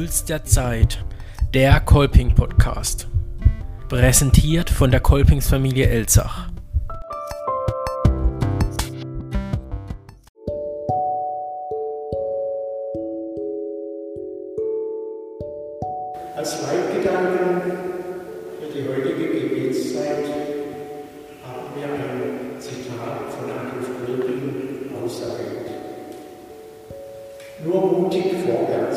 Puls der Zeit, der Kolping Podcast. Präsentiert von der Kolpingsfamilie Elzach. Als Leitgedanken für die heutige Gebetszeit haben wir ein Zitat von Adolf Kolping auserwählt. Nur mutig vorwärts.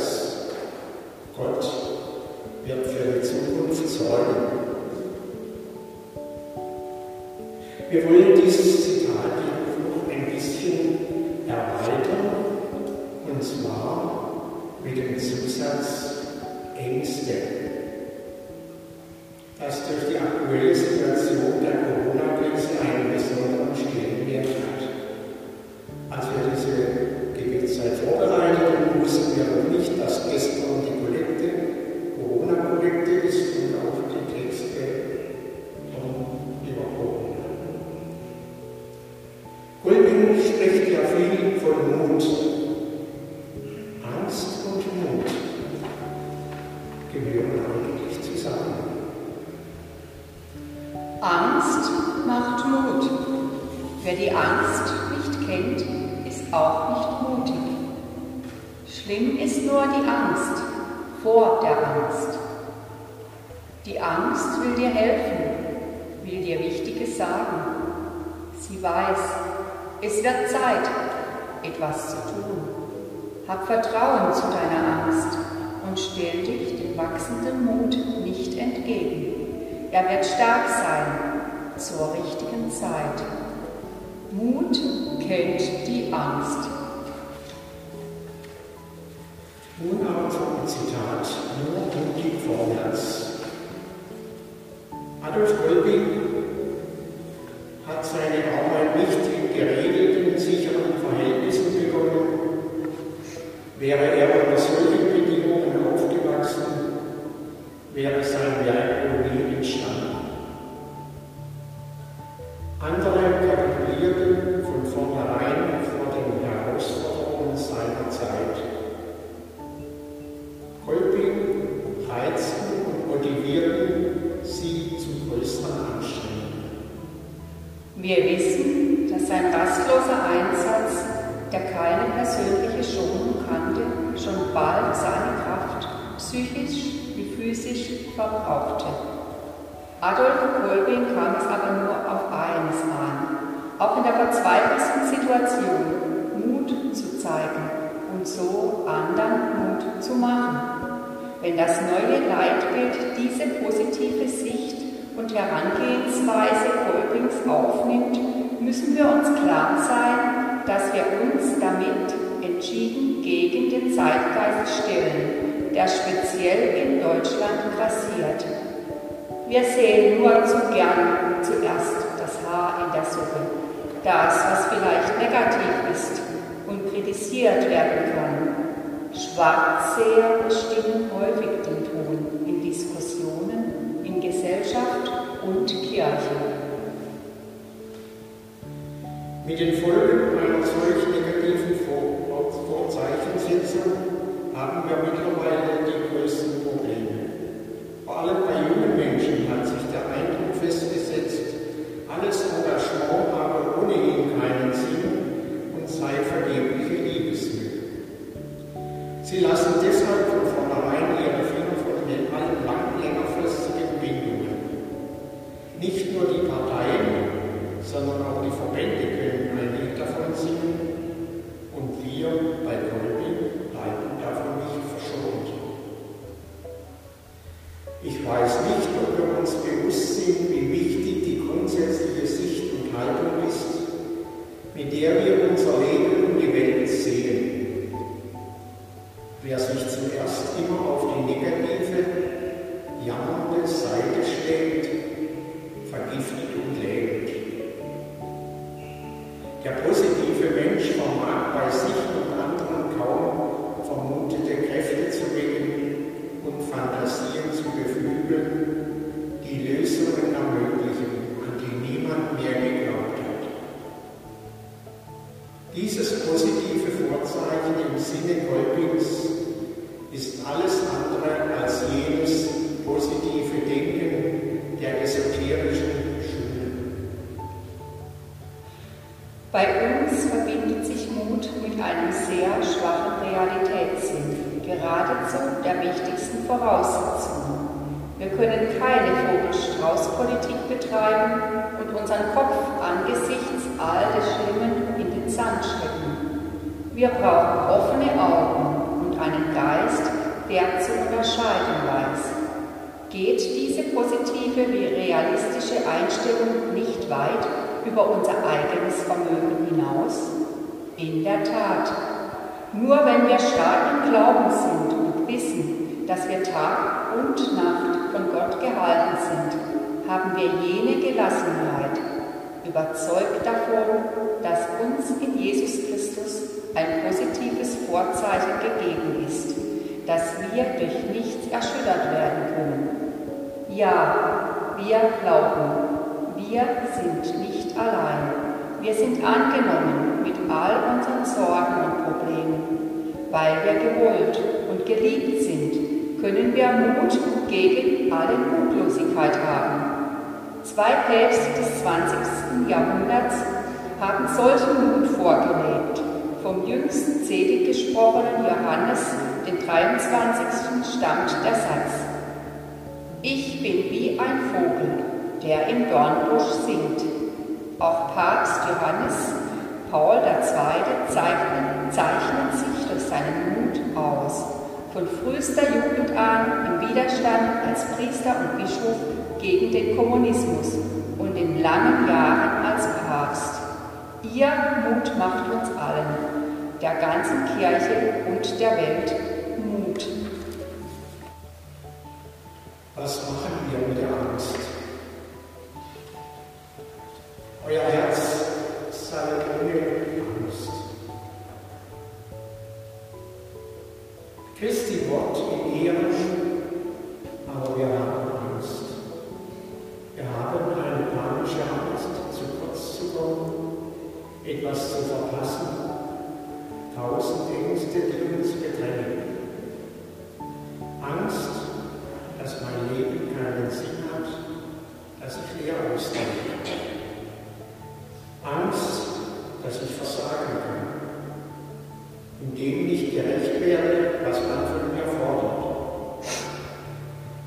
Wir wollen dieses Zitat noch ein bisschen erweitern, und zwar mit dem Zusatz Ängste, das durch die aktuelle Situation der Corona-Krise einen besonderen Stellenwert hat. Als wir diese Gebetszeit vorbereiteten, wussten wir noch nicht, von Mut. Angst und Mut gehören eigentlich zusammen. Angst macht Mut. Wer die Angst nicht kennt, ist auch nicht mutig. Schlimm ist nur die Angst vor der Angst. Die Angst will dir helfen, will dir Wichtiges sagen. Sie weiß, es wird Zeit, etwas zu tun. Hab Vertrauen zu deiner Angst und stell dich dem wachsenden Mut nicht entgegen. Er wird stark sein zur richtigen Zeit. Mut kennt die Angst. Nun aber zum Zitat, nur mutig vorwärts. Adolf Kolping hat seine Arbeit nicht in geregelten, sicheren Verhältnissen begonnen. Wäre er unter solchen Bedingungen aufgewachsen, wäre sein Werk wohl nie entstanden. Andere kapitulierten von vornherein vor den Herausforderungen seiner Zeit. Kolping reizten und motivierten sie zu größeren Anstrengungen. Wir wissen, sein rastloser Einsatz, der keine persönliche Schonung kannte, schon bald seine Kraft psychisch wie physisch verbrauchte. Adolf Kolping kam es aber nur auf eines an, auch in der verzweifelsten Situation Mut zu zeigen und so anderen Mut zu machen. Wenn das neue Leitbild diese positive Sicht und Herangehensweise Kolpings aufnimmt, müssen wir uns klar sein, dass wir uns damit entschieden gegen den Zeitgeist stellen, der speziell in Deutschland grassiert. Wir sehen nur zu gern zuerst das Haar in der Suppe, das, was vielleicht negativ ist und kritisiert werden kann. Schwarzseher bestimmen häufig den Ton in Diskussionen, in Gesellschaft und Kirche. Mit den Folgen einer solch negativen Vor Vorzeichensetzung haben wir mittlerweile die größten Probleme. Vor allem bei jungen Menschen hat sich der Eindruck mit der wir unser Leben und die Welt sehen. Wer sich zuerst immer auf die negative, jammernde Seite stellt, vergiftet und lähmt. Der positive Mensch vermag bei sich und anderen kaum vermutete Kräfte zu wecken und Fantasien geradezu der wichtigsten Voraussetzung. Wir können keine Vogel-Strauß-Politik betreiben und unseren Kopf angesichts all des Schlimmen in den Sand stecken. Wir brauchen offene Augen und einen Geist, der zu unterscheiden weiß. Geht diese positive wie realistische Einstellung nicht weit über unser eigenes Vermögen hinaus? In der Tat. Nur wenn wir stark im Glauben sind und wissen, dass wir Tag und Nacht von Gott gehalten sind, haben wir jene Gelassenheit, überzeugt davon, dass uns in Jesus Christus ein positives Vorzeichen gegeben ist, dass wir durch nichts erschüttert werden können. Ja, wir glauben, wir sind nicht allein. Wir sind angenommen all unseren Sorgen und Problemen. Weil wir gewollt und geliebt sind, können wir Mut gegen alle Mutlosigkeit haben. Zwei Päpste des 20. Jahrhunderts haben solchen Mut vorgelebt. Vom jüngsten selig gesprochenen Johannes, den 23. stammt der Satz. Ich bin wie ein Vogel, der im Dornbusch singt. Auch Papst Johannes Paul II. Zeichnet, zeichnet sich durch seinen Mut aus. Von frühester Jugend an im Widerstand als Priester und Bischof gegen den Kommunismus und in langen Jahren als Papst. Ihr Mut macht uns allen, der ganzen Kirche und der Welt Mut. Was machen wir mit der Angst? Euer Christi Wort in Ehren, aber wir haben Angst. Wir haben eine panische Angst, zu kurz zu kommen, etwas zu verpassen, tausend Ängste, die uns bedrängen. Angst, dass mein Leben keinen Sinn hat, dass ich leer ausdenke. Angst, dass ich versagen kann, indem nicht gerecht werde, was man von mir fordert.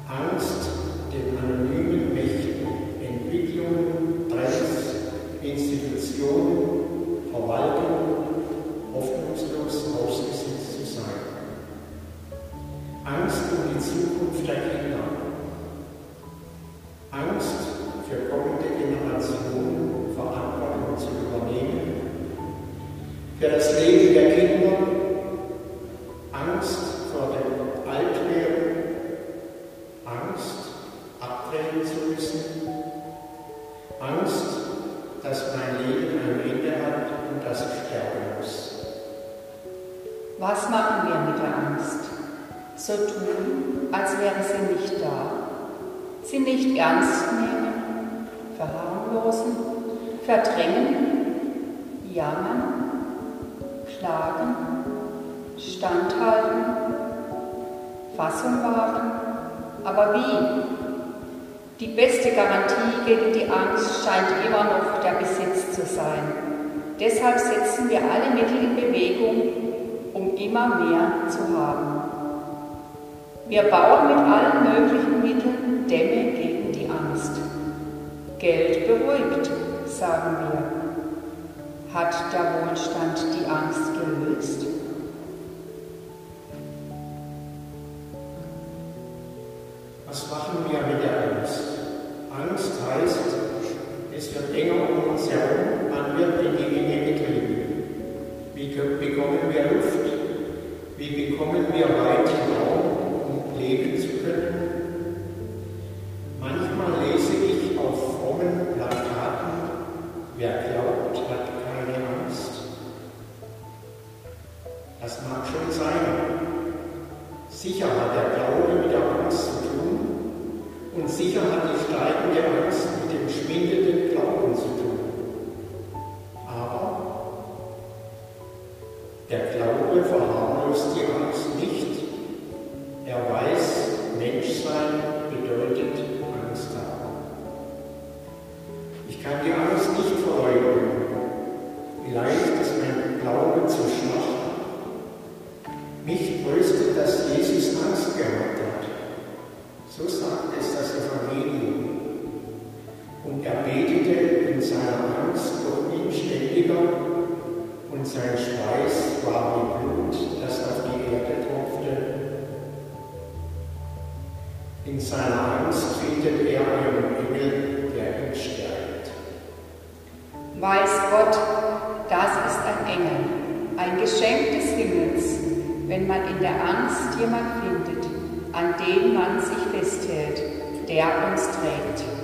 Angst, den anonymen Mächten, Entwicklungen, Trends, Institutionen, Verwaltung hoffnungslos ausgesetzt zu sein. Angst um die Zukunft der Was machen wir mit der Angst? So tun, als wäre sie nicht da. Sie nicht ernst nehmen, verharmlosen, verdrängen, jammern, klagen, standhalten, Fassung wahren. Aber wie? Die beste Garantie gegen die Angst scheint immer noch der Besitz zu sein. Deshalb setzen wir alle Mittel in Bewegung, immer mehr zu haben. Wir bauen mit allen möglichen Mitteln Dämme gegen die Angst. Geld beruhigt, sagen wir. Hat der Wohlstand die Angst gelöst? Was machen wir mit der Angst? Angst heißt, es wird enger um uns herum, man wird in die Enge getrieben. Wie bekommen wir Luft? Wie bekommen wir weiten Raum, um leben zu können? Manchmal lese ich auf frommen Plakaten, wer glaubt, hat keine Angst. Das mag schon sein. Sicher hat der Glaube mit der Angst zu tun und sicher hat die steigende Angst mit dem schwindenden Glauben zu tun. Aber der Glaube verharmlost die Angst nicht, Er weiß, Menschsein bedeutet Angst haben. Ich kann die Angst nicht verleugnen. Vielleicht ist mein Glaube zu schwach. Mich tröstet, dass Jesus Angst gehabt hat. So sagt es das Evangelium. Und er betete in seiner Angst durch ihn ständiger und sein Schweiß seiner Angst findet er einen Engel, der ihn stärkt. Weiß Gott, das ist ein Engel, ein Geschenk des Himmels, wenn man in der Angst jemand findet, an dem man sich festhält, der uns trägt.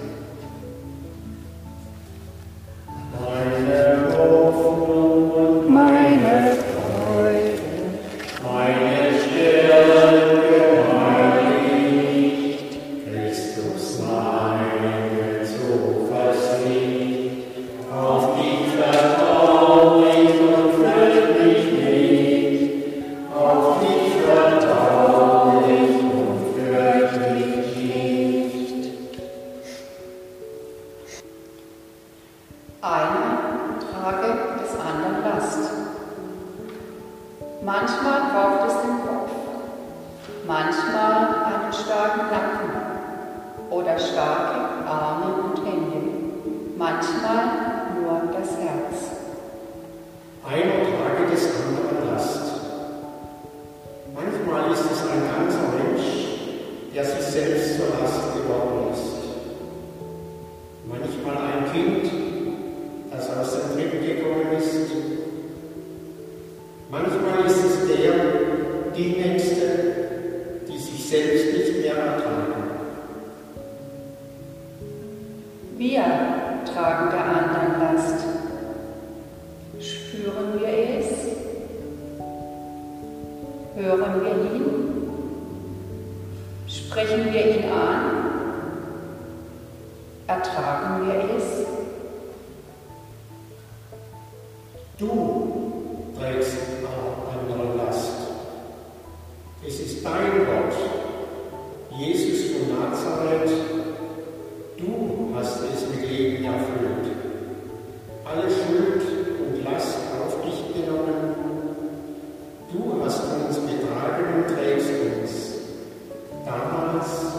Wir tragen der anderen Last. Spüren wir es? Hören wir ihn? Sprechen wir ihn an? Ertragen wir es? Du trägst andere Last. Es ist dein Gott, Jesus von Nazareth. Du hast es mit Leben erfüllt. Alle Schuld und Last auf dich genommen. Du hast uns getragen und trägst uns. Damals